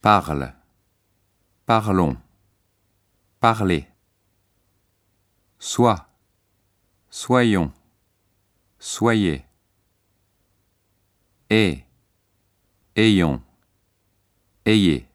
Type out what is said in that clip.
Parle. Parlons. Parler. Sois. Soyons. Soyez. Et. Ayons. Ayez.